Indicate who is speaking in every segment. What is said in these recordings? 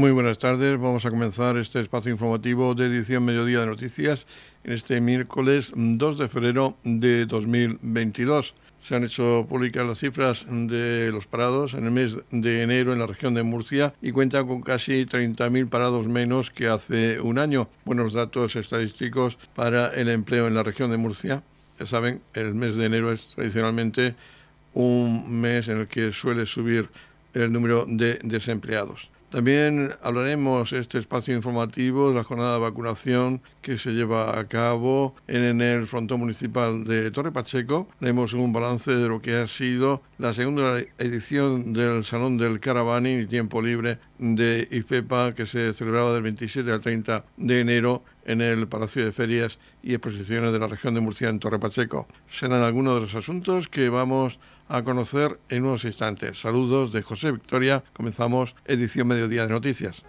Speaker 1: Muy buenas tardes. Vamos a comenzar este espacio informativo de edición Mediodía de Noticias en este miércoles 2 de febrero de 2022. Se han hecho públicas las cifras de los parados en el mes de enero en la región de Murcia y cuentan con casi 30.000 parados menos que hace un año. Buenos datos estadísticos para el empleo en la región de Murcia. Ya saben, el mes de enero es tradicionalmente un mes en el que suele subir el número de desempleados. También hablaremos este espacio informativo de la jornada de vacunación que se lleva a cabo en el frontón municipal de Torre Pacheco. Haremos un balance de lo que ha sido la segunda edición del Salón del Caravani y Tiempo Libre de IFEPA que se celebraba del 27 al 30 de enero en el Palacio de Ferias y Exposiciones de la región de Murcia en Torre Pacheco. Serán algunos de los asuntos que vamos a conocer en unos instantes. Saludos de José Victoria. Comenzamos edición Mediodía de Noticias.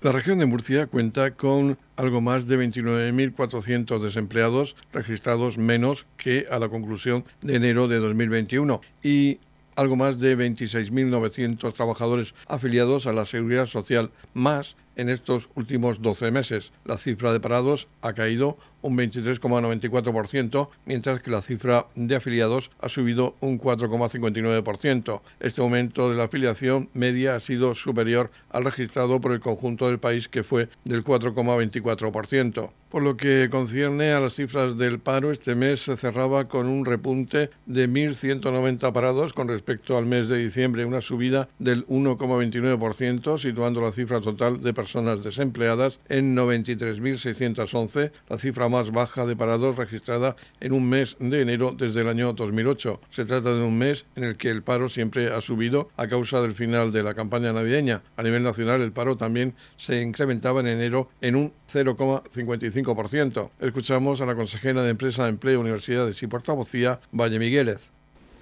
Speaker 1: La región de Murcia cuenta con algo más de 29.400 desempleados registrados menos que a la conclusión de enero de 2021 y algo más de 26.900 trabajadores afiliados a la Seguridad Social, más en estos últimos 12 meses. La cifra de parados ha caído un 23,94%, mientras que la cifra de afiliados ha subido un 4,59%. Este aumento de la afiliación media ha sido superior al registrado por el conjunto del país, que fue del 4,24%. Por lo que concierne a las cifras del paro, este mes se cerraba con un repunte de 1.190 parados con respecto al mes de diciembre, una subida del 1,29%, situando la cifra total de personas desempleadas en 93.611, la cifra más baja de parados registrada en un mes de enero desde el año 2008. Se trata de un mes en el que el paro siempre ha subido a causa del final de la campaña navideña. A nivel nacional, el paro también se incrementaba en enero en un 0,55%. Escuchamos a la consejera de Empresa, Empleo, Universidades y Portavocía, Valle Migueles.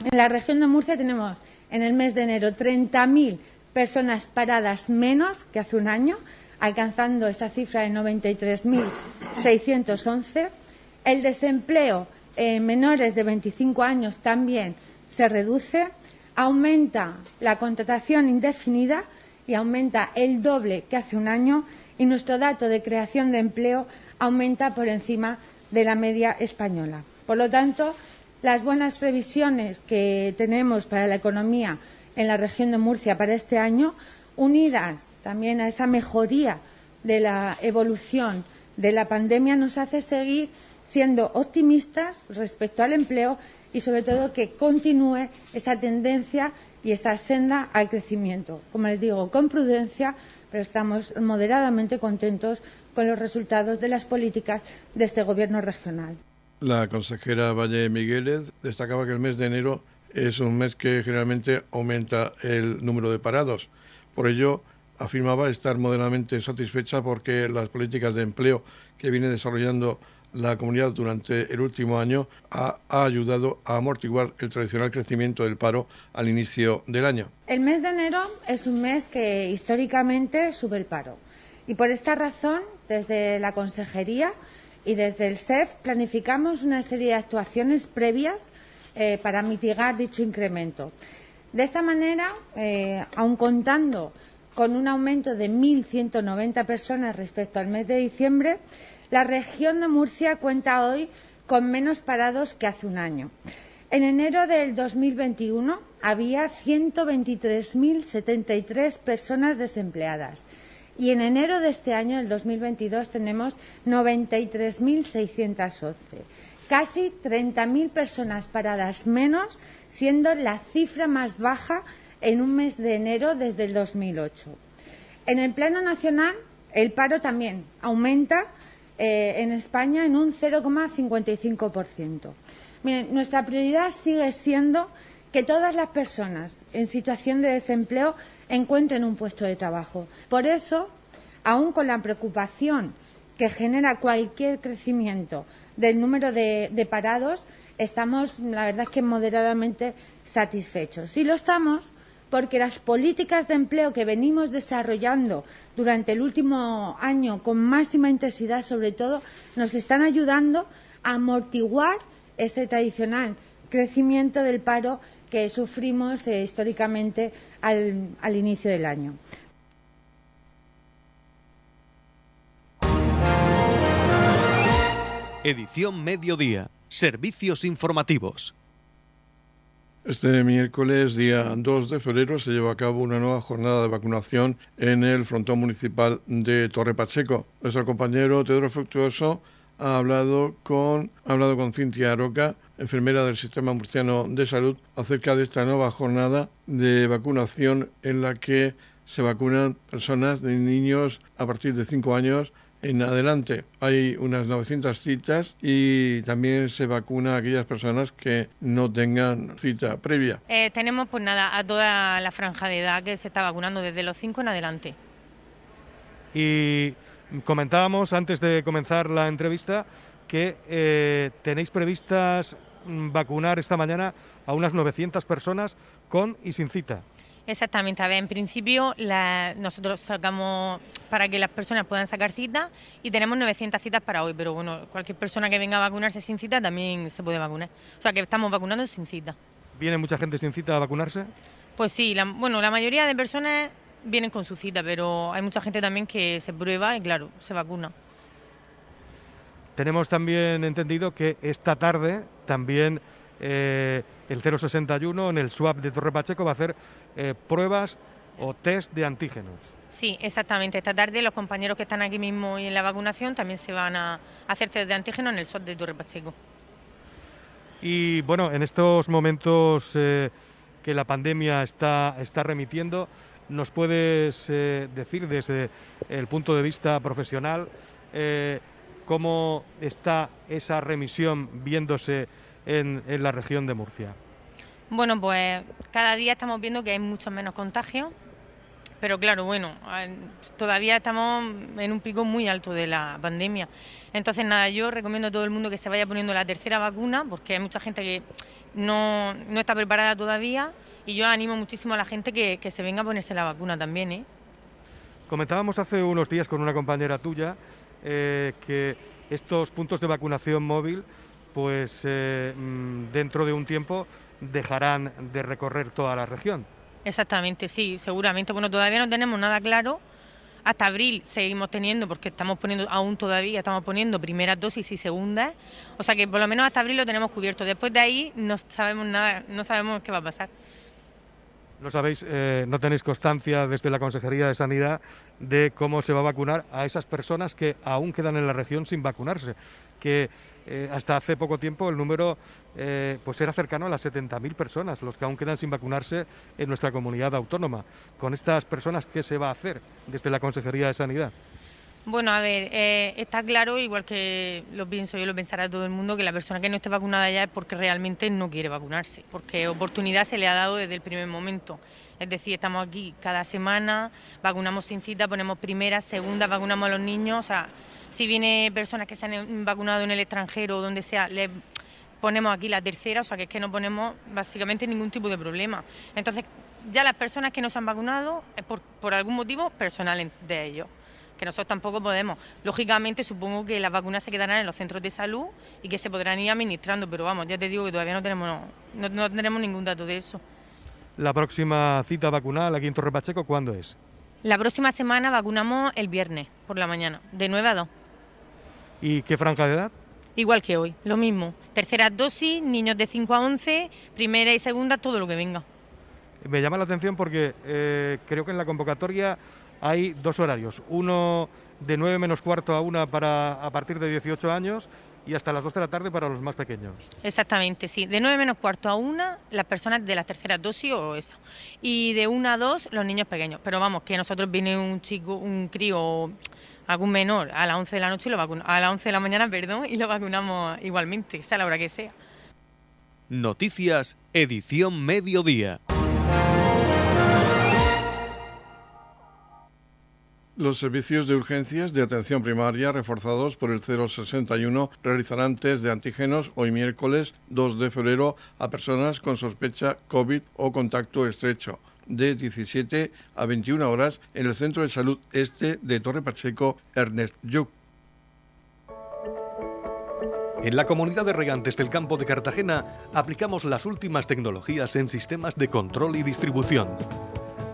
Speaker 2: En la región de Murcia tenemos en el mes de enero 30.000 personas paradas menos que hace un año, alcanzando esta cifra de 93.611. El desempleo en menores de 25 años también se reduce. Aumenta la contratación indefinida y aumenta el doble que hace un año y nuestro dato de creación de empleo aumenta por encima de la media española. Por lo tanto, las buenas previsiones que tenemos para la economía en la región de Murcia para este año, unidas también a esa mejoría de la evolución de la pandemia, nos hace seguir siendo optimistas respecto al empleo y, sobre todo, que continúe esa tendencia y esa senda al crecimiento. Como les digo, con prudencia, pero estamos moderadamente contentos con los resultados de las políticas de este Gobierno regional.
Speaker 1: La consejera Valle Migueles destacaba que el mes de enero es un mes que generalmente aumenta el número de parados. Por ello, afirmaba estar moderadamente satisfecha porque las políticas de empleo que viene desarrollando la comunidad durante el último año ha, ayudado a amortiguar el tradicional crecimiento del paro al inicio del año.
Speaker 2: El mes de enero es un mes que históricamente sube el paro y por esta razón desde la Consejería y desde el SEF planificamos una serie de actuaciones previas eh, para mitigar dicho incremento. De esta manera, eh, aun contando con un aumento de 1.190 personas respecto al mes de diciembre, la región de Murcia cuenta hoy con menos parados que hace un año. En enero del 2021 había 123.073 personas desempleadas y en enero de este año, el 2022, tenemos 93.611. Casi 30.000 personas paradas menos, siendo la cifra más baja en un mes de enero desde el 2008. En el plano nacional, el paro también aumenta eh, en España en un 0,55%. nuestra prioridad sigue siendo que todas las personas en situación de desempleo encuentren un puesto de trabajo. Por eso, aun con la preocupación que genera cualquier crecimiento del número de, parados, estamos, la verdad es que moderadamente satisfechos. Y lo estamos porque las políticas de empleo que venimos desarrollando durante el último año con máxima intensidad, sobre todo, nos están ayudando a amortiguar ese tradicional crecimiento del paro que sufrimos eh, históricamente al inicio del año.
Speaker 3: Edición Mediodía. Servicios informativos.
Speaker 1: Este miércoles, día 2 de febrero, se lleva a cabo una nueva jornada de vacunación en el frontón municipal de Torre Pacheco. Nuestro compañero Teodoro Fructuoso ha hablado con, ha hablado con Cintia Aroca, enfermera del Sistema Murciano de Salud, acerca de esta nueva jornada de vacunación en la que se vacunan personas de niños a partir de 5 años en adelante. Hay unas 900 citas y también se vacuna a aquellas personas que no tengan cita previa.
Speaker 4: Eh, tenemos pues nada a toda la franja de edad que se está vacunando desde los 5 en adelante.
Speaker 5: Y comentábamos antes de comenzar la entrevista que eh, tenéis previstas mm, vacunar esta mañana a unas 900 personas con y sin cita.
Speaker 4: Exactamente, a ver, en principio nosotros sacamos para que las personas puedan sacar cita y tenemos 900 citas para hoy, pero bueno, cualquier persona que venga a vacunarse sin cita también se puede vacunar. O sea que estamos vacunando sin cita.
Speaker 5: ¿Viene mucha gente sin cita a vacunarse?
Speaker 4: Pues sí, bueno, la mayoría de personas vienen con su cita, pero hay mucha gente también que se prueba y claro, se vacuna.
Speaker 5: Tenemos también entendido que esta tarde también eh, el 061 en el SWAP de Torre Pacheco va a hacer eh, pruebas o test de antígenos.
Speaker 4: Sí, exactamente. Esta tarde los compañeros que están aquí mismo y en la vacunación también se van a hacer test de antígenos en el SWAP de Torre Pacheco.
Speaker 5: Y bueno, en estos momentos eh, que la pandemia está, está remitiendo, ¿nos puedes decir desde el punto de vista profesional cómo está esa remisión viéndose en, la región de Murcia?
Speaker 4: Bueno, pues cada día estamos viendo que hay mucho menos contagios, pero claro, bueno, todavía estamos en un pico muy alto de la pandemia. Entonces, nada, yo recomiendo a todo el mundo que se vaya poniendo la tercera vacuna, porque hay mucha gente que no, está preparada todavía, y yo animo muchísimo a la gente que, se venga a ponerse la vacuna también. ¿eh?
Speaker 5: Comentábamos hace unos días con una compañera tuya eh, que estos puntos de vacunación móvil pues eh, mm, dentro de un tiempo dejarán de recorrer toda la región.
Speaker 4: Exactamente, sí, seguramente. Bueno, todavía no tenemos nada claro. Hasta abril seguimos teniendo, porque estamos poniendo, aún todavía estamos poniendo primeras dosis y segundas. O sea que por lo menos hasta abril lo tenemos cubierto. Después de ahí no sabemos nada, no sabemos qué va a pasar.
Speaker 5: No sabéis, eh, no tenéis constancia desde la Consejería de Sanidad de cómo se va a vacunar a esas personas que aún quedan en la región sin vacunarse, que eh, hasta hace poco tiempo el número eh, pues era cercano a las 70.000 personas, los que aún quedan sin vacunarse en nuestra comunidad autónoma. Con estas personas, ¿qué se va a hacer desde la Consejería de Sanidad?
Speaker 4: Bueno, a ver, eh, está claro, igual que lo pienso yo, lo pensará todo el mundo, que la persona que no esté vacunada ya es porque realmente no quiere vacunarse, porque oportunidad se le ha dado desde el primer momento. Es decir, estamos aquí cada semana, vacunamos sin cita, ponemos primera, segunda, vacunamos a los niños, o sea, si viene personas que se han vacunado en el extranjero o donde sea, le ponemos aquí la tercera, o sea que es que no ponemos básicamente ningún tipo de problema. Entonces, ya las personas que no se han vacunado es por, algún motivo personal de ellos que nosotros tampoco podemos. Lógicamente, supongo que las vacunas se quedarán en los centros de salud y que se podrán ir administrando, pero vamos, ya te digo que todavía no tenemos, no, no tenemos ningún dato de eso.
Speaker 5: ¿La próxima cita vacunal aquí en Torre Pacheco cuándo es?
Speaker 4: La próxima semana vacunamos el viernes por la mañana, de 9 a 2.
Speaker 5: ¿Y qué franja de edad?
Speaker 4: Igual que hoy, lo mismo. Tercera dosis, niños de 5 a 11, primera y segunda, todo lo que venga.
Speaker 5: Me llama la atención porque eh, creo que en la convocatoria hay dos horarios. Uno de 9 menos cuarto a una para a partir de 18 años y hasta las 2 de la tarde para los más pequeños.
Speaker 4: Exactamente, sí. De 9 menos cuarto a una, las personas de la tercera dosis o eso. Y de 1 a 2, los niños pequeños. Pero vamos, que nosotros viene un chico, un crío, algún menor, a las 11 de la noche, y lo a las 11 de la mañana, perdón, y lo vacunamos igualmente, sea la hora que sea.
Speaker 3: Noticias, edición mediodía.
Speaker 1: Los servicios de urgencias de atención primaria reforzados por el 061 realizarán test de antígenos hoy miércoles 2 de febrero a personas con sospecha COVID o contacto estrecho de 17 a 21 horas en el Centro de Salud Este de Torre Pacheco Ernest Lluc.
Speaker 3: En la comunidad de regantes del campo de Cartagena aplicamos las últimas tecnologías en sistemas de control y distribución,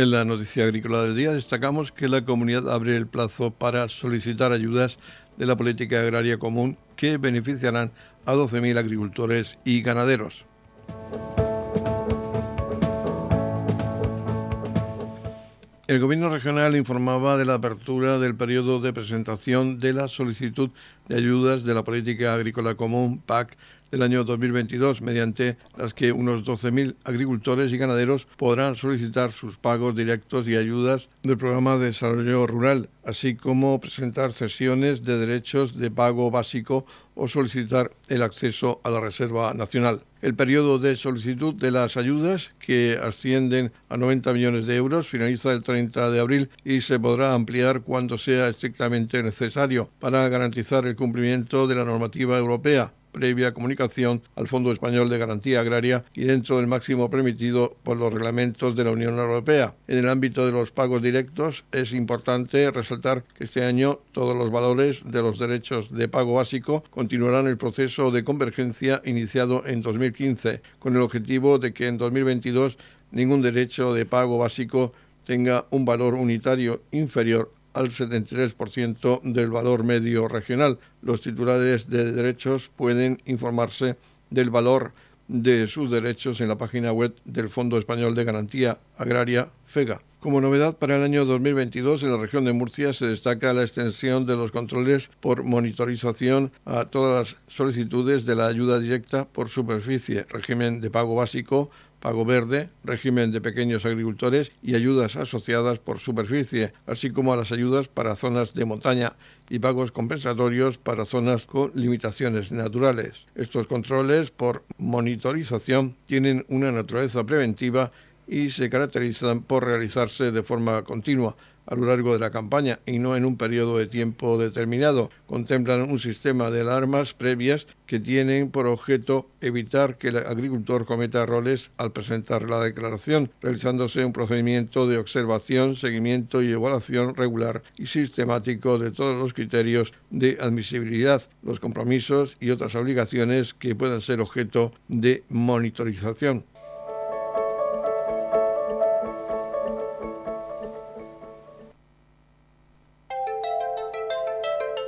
Speaker 1: En la noticia agrícola del día destacamos que la comunidad abre el plazo para solicitar ayudas de la política agraria común que beneficiarán a 12.000 agricultores y ganaderos. El Gobierno regional informaba de la apertura del periodo de presentación de la solicitud de ayudas de la Política Agrícola Común, PAC, del año 2022, mediante las que unos 12.000 agricultores y ganaderos podrán solicitar sus pagos directos y ayudas del Programa de Desarrollo Rural, así como presentar cesiones de derechos de pago básico o solicitar el acceso a la Reserva Nacional. El periodo de solicitud de las ayudas, que ascienden a 90 millones de euros, finaliza el 30 de abril y se podrá ampliar cuando sea estrictamente necesario para garantizar el cumplimiento de la normativa europea previa comunicación al Fondo Español de Garantía Agraria y dentro del máximo permitido por los reglamentos de la Unión Europea. En el ámbito de los pagos directos es importante resaltar que este año todos los valores de los derechos de pago básico continuarán el proceso de convergencia iniciado en 2015 con el objetivo de que en 2022 ningún derecho de pago básico tenga un valor unitario inferior al 73% del valor medio regional. Los titulares de derechos pueden informarse del valor de sus derechos en la página web del Fondo Español de Garantía Agraria, FEGA. Como novedad para el año 2022 en la región de Murcia se destaca la extensión de los controles por monitorización a todas las solicitudes de la ayuda directa por superficie, régimen de pago básico, pago verde, régimen de pequeños agricultores y ayudas asociadas por superficie, así como a las ayudas para zonas de montaña y pagos compensatorios para zonas con limitaciones naturales. Estos controles por monitorización tienen una naturaleza preventiva y se caracterizan por realizarse de forma continua, a lo largo de la campaña y no en un periodo de tiempo determinado. Contemplan un sistema de alarmas previas que tienen por objeto evitar que el agricultor cometa errores al presentar la declaración, realizándose un procedimiento de observación, seguimiento y evaluación regular y sistemático de todos los criterios de admisibilidad, los compromisos y otras obligaciones que puedan ser objeto de monitorización.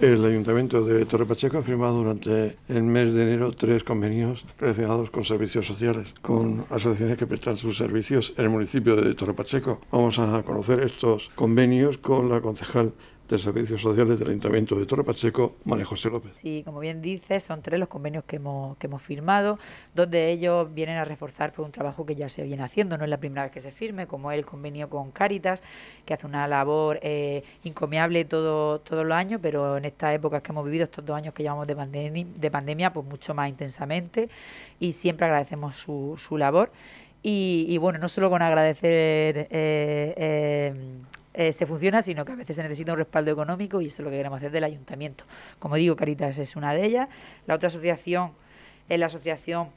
Speaker 1: El Ayuntamiento de Torre Pacheco ha firmado durante el mes de enero tres convenios relacionados con servicios sociales, con asociaciones que prestan sus servicios en el municipio de Torre Pacheco. Vamos a conocer estos convenios con la concejal de Servicios Sociales del Ayuntamiento de Torre Pacheco, María José López.
Speaker 6: Sí, como bien dice, son tres los convenios que hemos, que hemos firmado, donde ellos vienen a reforzar por un trabajo que ya se viene haciendo, no es la primera vez que se firme, como el convenio con Cáritas, que hace una labor eh, encomiable todo, todos los años, pero en estas épocas que hemos vivido, estos dos años que llevamos de, pandemia, de pandemia, pues mucho más intensamente, y siempre agradecemos su, su labor. Y, bueno, no solo con agradecer eh, eh, eh, se funciona, sino que a veces se necesita un respaldo económico y eso es lo que queremos hacer del ayuntamiento. Como digo, Caritas es una de ellas. La otra asociación es la Asociación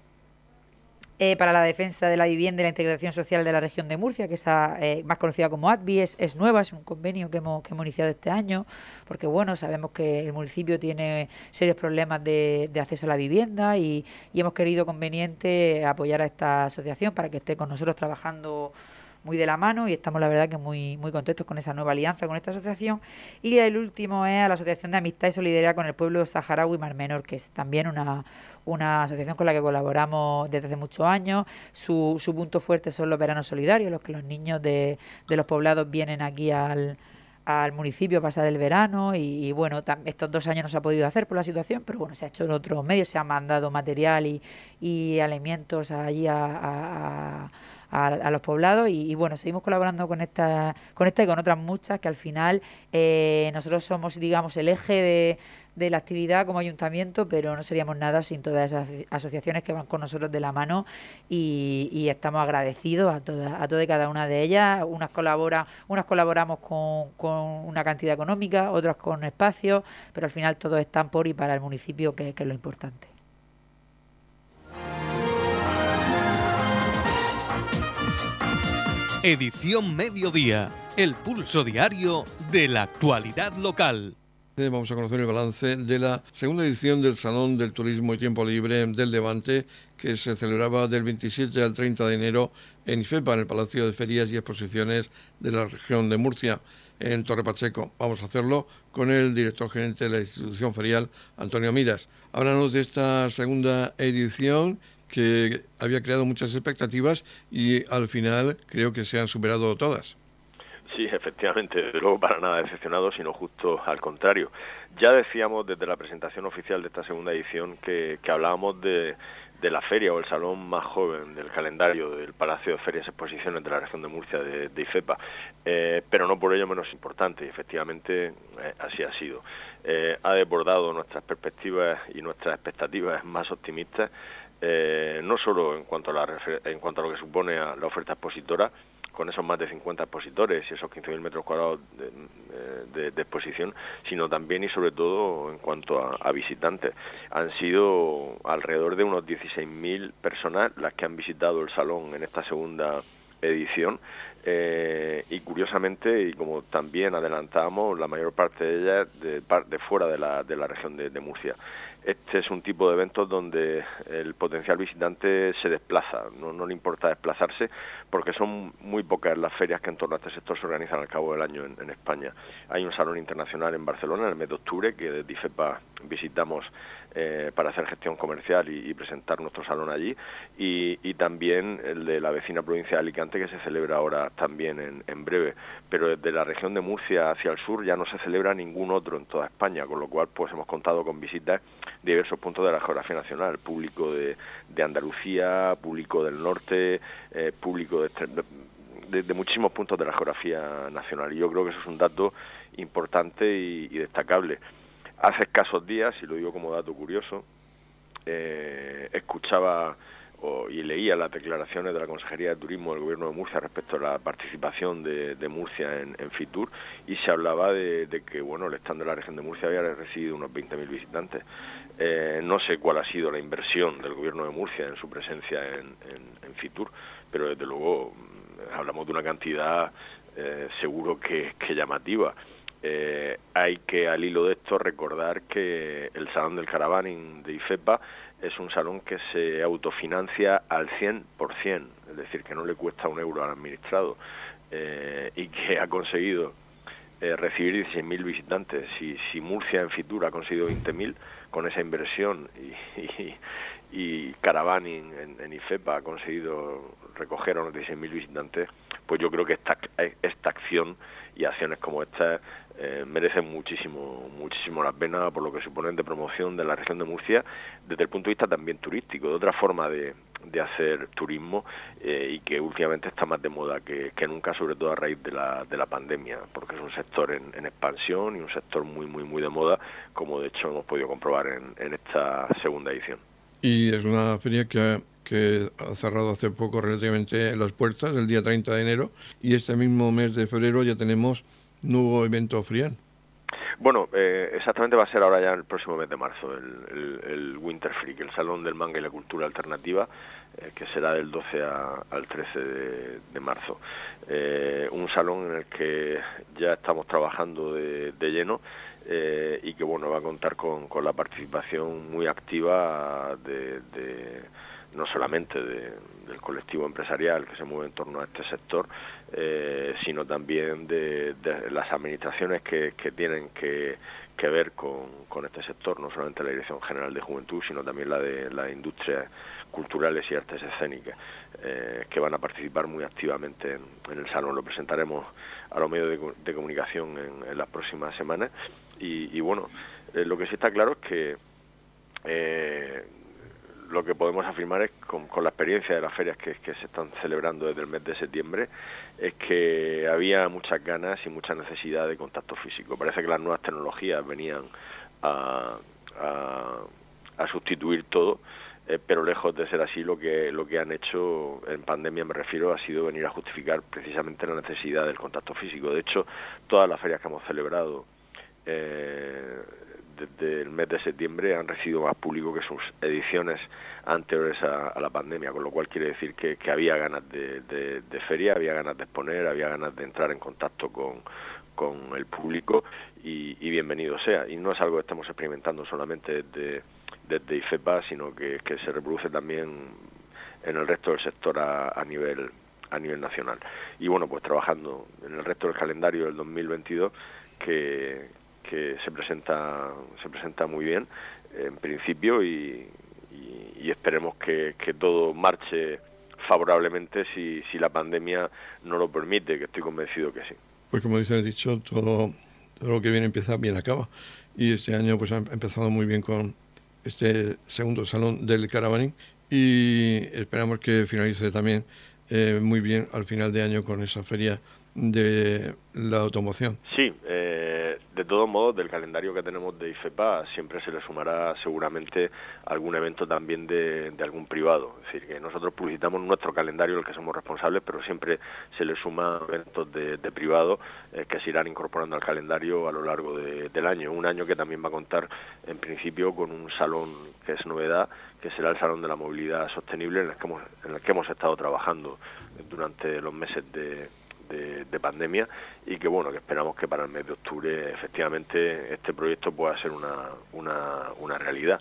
Speaker 6: eh, para la Defensa de la Vivienda y la Integración Social de la región de Murcia, que es eh, más conocida como ADVI, es, nueva, es un convenio que hemos, que hemos iniciado este año, porque bueno, sabemos que el municipio tiene serios problemas de, acceso a la vivienda y, y hemos querido conveniente apoyar a esta asociación para que esté con nosotros trabajando muy de la mano y estamos la verdad que muy, muy contentos con esa nueva alianza con esta asociación. Y el último es a la Asociación de Amistad y Solidaridad con el Pueblo Saharaui Mar Menor, que es también una, una asociación con la que colaboramos desde hace muchos años. Su, su punto fuerte son los veranos solidarios, los que los niños de, de los poblados vienen aquí al, al municipio a pasar el verano y, bueno, estos dos años no se ha podido hacer por la situación, pero bueno, se ha hecho en otros medios, se ha mandado material y, y alimentos allí a, a, los poblados y, bueno, seguimos colaborando con esta, con esta y con otras muchas que al final eh, nosotros somos, digamos, el eje de, de la actividad como ayuntamiento, pero no seríamos nada sin todas esas asociaciones que van con nosotros de la mano y, estamos agradecidos a todas, a todas y cada una de ellas. Unas colabora, unas colaboramos con, con una cantidad económica, otras con espacios, pero al final todos están por y para el municipio, que, que es lo importante.
Speaker 3: Edición Mediodía, el pulso diario de la actualidad local.
Speaker 1: Vamos a conocer el balance de la segunda edición del Salón del Turismo y Tiempo Libre del Levante, que se celebraba del 27 al 30 de enero en IFEPA, en el Palacio de Ferias y Exposiciones de la región de Murcia, en Torre Pacheco. Vamos a hacerlo con el director gerente de la institución ferial, Antonio Miras. Háblanos de esta segunda edición que había creado muchas expectativas y al final creo que se han superado todas.
Speaker 7: Sí, efectivamente, de luego para nada decepcionado, sino justo al contrario. Ya decíamos desde la presentación oficial de esta segunda edición que, hablábamos de, la feria o el salón más joven del calendario del Palacio de Ferias y Exposiciones de la región de Murcia de, IFEPA, eh, pero no por ello menos importante, y efectivamente eh, así ha sido. Eh, ha desbordado nuestras perspectivas y nuestras expectativas más optimistas, no solo en cuanto, a la, en cuanto a lo que supone a la oferta expositora, con esos más de 50 expositores y esos 15.000 metros cuadrados de, exposición, sino también y sobre todo en cuanto a, visitantes. Han sido alrededor de unos 16.000 personas las que han visitado el salón en esta segunda edición eh, y curiosamente y como también adelantamos la mayor parte de ellas de, de fuera de la, de la región de Murcia este es un tipo de eventos donde el potencial visitante se desplaza, no, le importa desplazarse porque son muy pocas las ferias que en torno a este sector se organizan al cabo del año en, España. Hay un salón internacional en Barcelona en el mes de octubre que desde IFEPA visitamos eh, para hacer gestión comercial y, presentar nuestro salón allí y, también el de la vecina provincia de Alicante que se celebra ahora también en breve. Pero desde la región de Murcia hacia el sur ya no se celebra ningún otro en toda España, con lo cual pues hemos contado con visitas diversos puntos de la geografía nacional, público de, Andalucía, público del norte, eh, público de, de, muchísimos puntos de la geografía nacional. Y yo creo que eso es un dato importante y, destacable. Hace escasos días, y lo digo como dato curioso, eh, escuchaba y leía las declaraciones de la Consejería de Turismo del Gobierno de Murcia respecto a la participación de, Murcia en, Fitur y se hablaba de, que bueno el stand de la región de Murcia había recibido unos 20.000 visitantes. Eh, no sé cuál ha sido la inversión del Gobierno de Murcia en su presencia en, Fitur, pero desde luego mm, hablamos de una cantidad eh, seguro que, llamativa. Eh, hay que al hilo de esto recordar que el Salón del Caravaning de IFEPA es un salón que se autofinancia al 100%, es decir, que no le cuesta un euro al administrado eh, y que ha conseguido eh, recibir 16.000 visitantes. Si, si Murcia en Fitur ha conseguido 20.000 con esa inversión y, y, y Caravaning en, IFEPA ha conseguido recoger a unos 16.000 visitantes, pues yo creo que esta, esta acción y acciones como esta eh, merecen muchísimo, muchísimo la pena por lo que suponen de promoción de la región de Murcia desde el punto de vista también turístico, de otra forma de, de hacer turismo eh, y que últimamente está más de moda que, nunca, sobre todo a raíz de la, de la pandemia, porque es un sector en, expansión y un sector muy, muy, muy de moda, como de hecho hemos podido comprobar en, en esta segunda edición.
Speaker 1: Y es una feria que que ha cerrado hace poco relativamente las puertas, el día 30 de enero, y este mismo mes de febrero ya tenemos nuevo evento FRIAN.
Speaker 7: Bueno, eh, exactamente va a ser ahora ya el próximo mes de marzo, el, Winter Freak, el Salón del Manga y la Cultura Alternativa, eh, que será del 12 al 13 de, marzo. Eh, un salón en el que ya estamos trabajando de, lleno y que bueno va a contar con, la participación muy activa de no solamente del colectivo empresarial que se mueve en torno a este sector, eh, sino también de, las administraciones que, tienen que, ver con, este sector, no solamente la Dirección General de Juventud, sino también la de la industria culturales y artes escénicas, eh, que van a participar muy activamente en, el salón. Lo presentaremos a los medios de, comunicación en, las próximas semanas. Y, bueno, eh, lo que sí está claro es que lo que podemos afirmar es, con, la experiencia de las ferias que, se están celebrando desde el mes de septiembre, es que había muchas ganas y mucha necesidad de contacto físico. Parece que las nuevas tecnologías venían a, sustituir todo, eh, pero lejos de ser así, lo que, lo que han hecho en pandemia, me refiero, ha sido venir a justificar precisamente la necesidad del contacto físico. De hecho, todas las ferias que hemos celebrado eh, desde el mes de septiembre han recibido más público que sus ediciones anteriores a, la pandemia, con lo cual quiere decir que, había ganas de, feria, había ganas de exponer, había ganas de entrar en contacto con, el público y, bienvenido sea. Y no es algo que estamos experimentando solamente desde, desde IFEPA, sino que, se reproduce también en el resto del sector a, nivel a nivel nacional. Y bueno, pues trabajando en el resto del calendario del 2022 que, que se presenta, se presenta muy bien en principio y, esperemos que, todo marche favorablemente si, si la pandemia no lo permite, que estoy convencido que sí.
Speaker 1: Pues como dice el dicho, todo, todo lo que viene empieza, bien acaba. Y este año pues ha empezado muy bien con este segundo salón del Caravaning y esperamos que finalice también eh, muy bien al final de año con esa feria de la automoción.
Speaker 7: Sí, eh, de todos modos, del calendario que tenemos de IFEPA siempre se le sumará seguramente algún evento también de, algún privado. Es decir, que nosotros publicitamos nuestro calendario, el que somos responsables, pero siempre se le suma eventos de, privado eh, que se irán incorporando al calendario a lo largo del año. Un año que también va a contar, en principio, con un salón que es novedad, que será el Salón de la Movilidad Sostenible, en el que hemos, en el que hemos estado trabajando durante los meses de de, pandemia y que bueno que esperamos que para el mes de octubre efectivamente este proyecto pueda ser una, una, una realidad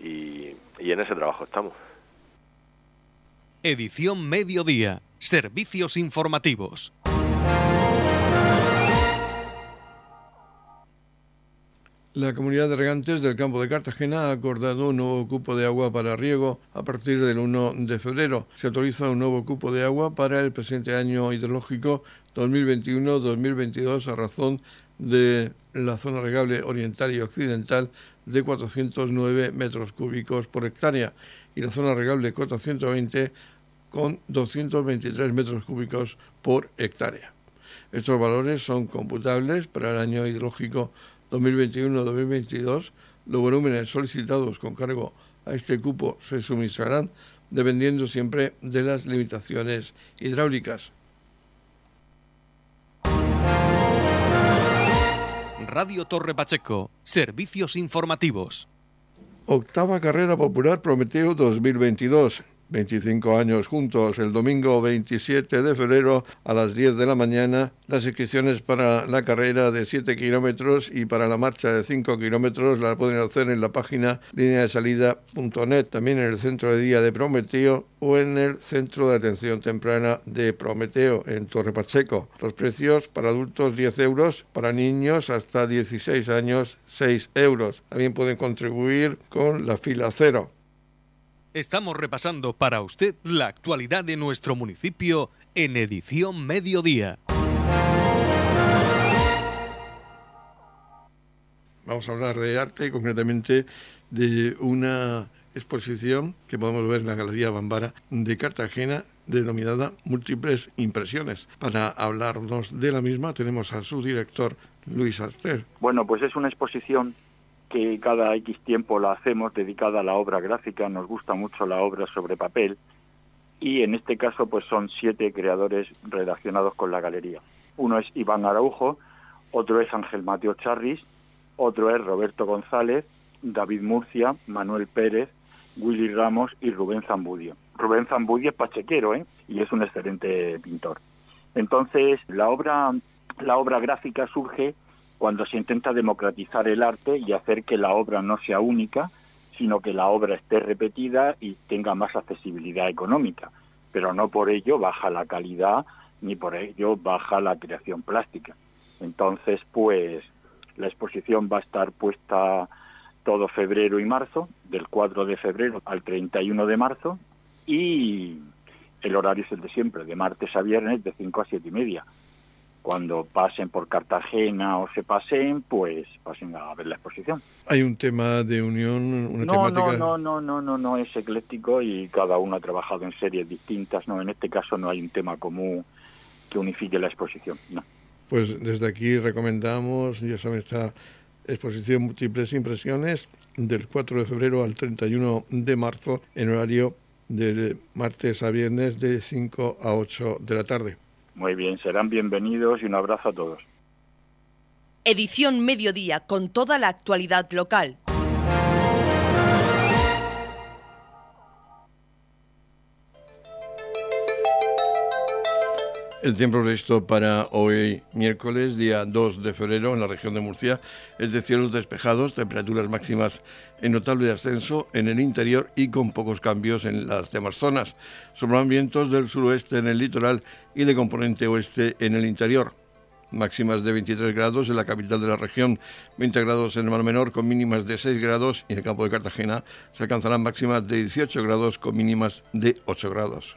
Speaker 7: y, y en ese trabajo estamos.
Speaker 3: Edición Mediodía. Servicios informativos.
Speaker 1: La comunidad de regantes del campo de Cartagena ha acordado un nuevo cupo de agua para riego a partir del 1 de febrero. Se autoriza un nuevo cupo de agua para el presente año hidrológico 2021-2022 a razón de la zona regable oriental y occidental de 409 metros cúbicos por hectárea y la zona regable 420 con 223 metros cúbicos por hectárea. Estos valores son computables para el año hidrológico 2021-2022, los volúmenes solicitados con cargo a este cupo se suministrarán dependiendo siempre de las limitaciones hidráulicas.
Speaker 3: Radio Torre Pacheco, servicios informativos.
Speaker 1: Octava carrera popular Prometeo 2022. 25 años juntos. El domingo 27 de febrero a las 10 de la mañana, las inscripciones para la carrera de 7 kilómetros y para la marcha de 5 kilómetros la pueden hacer en la página línea de salida.net, también en el centro de día de Prometeo o en el centro de atención temprana de Prometeo en Torre Pacheco. Los precios para adultos 10 euros, para niños hasta 16 años 6 euros. También pueden contribuir con la fila cero.
Speaker 3: Estamos repasando para usted la actualidad de nuestro municipio en edición mediodía.
Speaker 1: Vamos a hablar de arte, concretamente de una exposición que podemos ver en la Galería Bambara de Cartagena denominada Múltiples Impresiones. Para hablarnos de la misma tenemos a su director, Luis Aster.
Speaker 8: Bueno, pues es una exposición que cada X tiempo la hacemos dedicada a la obra gráfica, nos gusta mucho la obra sobre papel y en este caso pues son siete creadores relacionados con la galería. Uno es Iván Araujo, otro es Ángel Mateo Charris, otro es Roberto González, David Murcia, Manuel Pérez, Willy Ramos y Rubén Zambudio. Rubén Zambudio es pachequero ¿eh? y es un excelente pintor. Entonces la obra, la obra gráfica surge cuando se intenta democratizar el arte y hacer que la obra no sea única, sino que la obra esté repetida y tenga más accesibilidad económica, pero no por ello baja la calidad ni por ello baja la creación plástica. Entonces, pues la exposición va a estar puesta todo febrero y marzo, del 4 de febrero al 31 de marzo, y el horario es el de siempre, de martes a viernes de 5 a 7 y media. Cuando pasen por Cartagena o se pasen, pues pasen a ver la exposición.
Speaker 1: ¿Hay un tema de unión, una
Speaker 8: no,
Speaker 1: temática?
Speaker 8: No, no, no, no, no, es ecléctico y cada uno ha trabajado en series distintas. No, en este caso no hay un tema común que unifique la exposición, no.
Speaker 1: Pues desde aquí recomendamos, ya saben, esta exposición Múltiples Impresiones del 4 de febrero al 31 de marzo en horario de martes a viernes de 5 a 8 de la tarde.
Speaker 8: Muy bien, serán bienvenidos y un abrazo a todos.
Speaker 9: Edición Mediodía con toda la actualidad local.
Speaker 1: El tiempo previsto para hoy miércoles, día 2 de febrero, en la región de Murcia, es de cielos despejados, temperaturas máximas en notable ascenso en el interior y con pocos cambios en las demás zonas. Soplan vientos del suroeste en el litoral y de componente oeste en el interior. Máximas de 23 grados en la capital de la región, 20 grados en el Mar Menor con mínimas de 6 grados y en el campo de Cartagena se alcanzarán máximas de 18 grados con mínimas de 8 grados.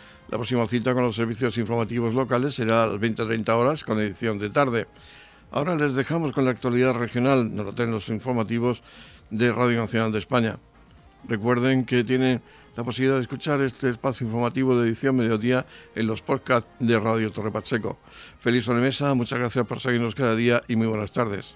Speaker 1: La próxima cita con los servicios informativos locales será a las 20-30 horas con edición de tarde. Ahora les dejamos con la actualidad regional, nos lo los informativos de Radio Nacional de España. Recuerden que tienen la posibilidad de escuchar este espacio informativo de edición mediodía en los podcasts de Radio Torre Pacheco. Feliz sobremesa, muchas gracias por seguirnos cada día y muy buenas tardes.